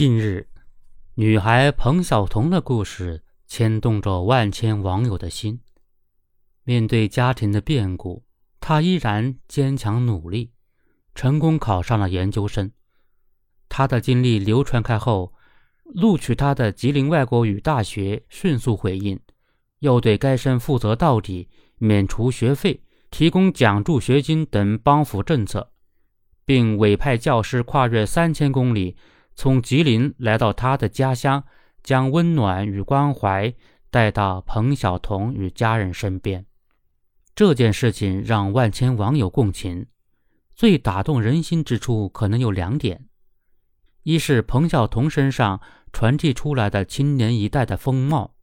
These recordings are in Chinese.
近日，女孩彭晓彤的故事牵动着万千网友的心。面对家庭的变故，她依然坚强努力，成功考上了研究生。她的经历流传开后，录取她的吉林外国语大学迅速回应，要对该生负责到底，免除学费，提供奖助学金等帮扶政策，并委派教师跨越三千公里。从吉林来到他的家乡，将温暖与关怀带到彭晓彤与家人身边。这件事情让万千网友共情。最打动人心之处可能有两点：一是彭晓彤身上传递出来的青年一代的风貌，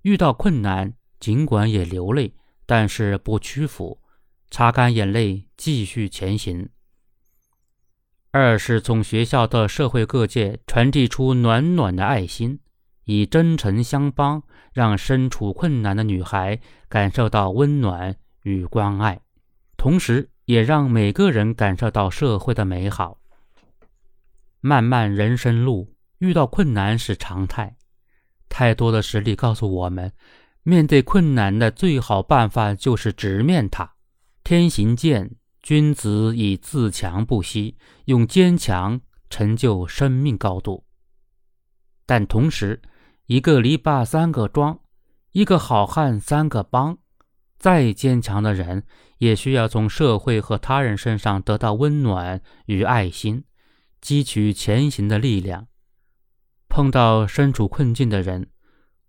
遇到困难尽管也流泪，但是不屈服，擦干眼泪继续前行。二是从学校到社会各界传递出暖暖的爱心，以真诚相帮，让身处困难的女孩感受到温暖与关爱，同时也让每个人感受到社会的美好。漫漫人生路，遇到困难是常态。太多的实例告诉我们，面对困难的最好办法就是直面它。天行健。君子以自强不息，用坚强成就生命高度。但同时，一个篱笆三个桩，一个好汉三个帮。再坚强的人，也需要从社会和他人身上得到温暖与爱心，汲取前行的力量。碰到身处困境的人，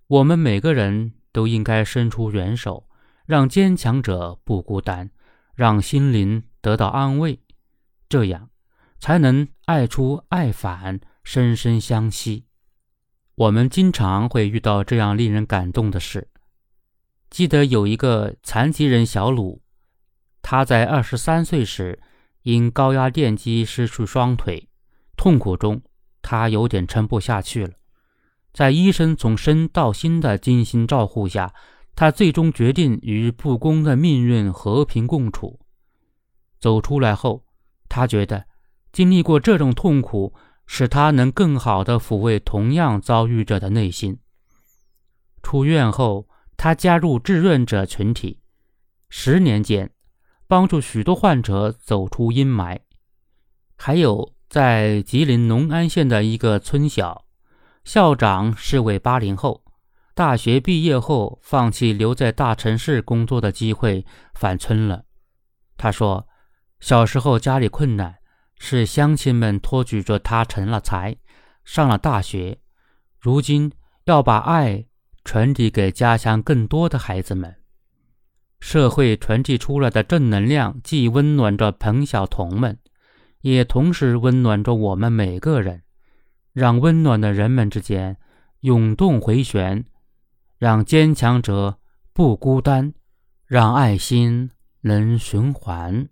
我们每个人都应该伸出援手，让坚强者不孤单。让心灵得到安慰，这样才能爱出爱返，深深相惜。我们经常会遇到这样令人感动的事。记得有一个残疾人小鲁，他在二十三岁时因高压电击失去双腿，痛苦中他有点撑不下去了。在医生从身到心的精心照护下。他最终决定与不公的命运和平共处。走出来后，他觉得经历过这种痛苦，使他能更好地抚慰同样遭遇者的内心。出院后，他加入志愿者群体，十年间帮助许多患者走出阴霾。还有在吉林农安县的一个村小，校长是位八零后。大学毕业后，放弃留在大城市工作的机会，返村了。他说：“小时候家里困难，是乡亲们托举着他成了才，上了大学。如今要把爱传递给家乡更多的孩子们。社会传递出来的正能量，既温暖着彭晓彤们，也同时温暖着我们每个人。让温暖的人们之间涌动回旋。”让坚强者不孤单，让爱心能循环。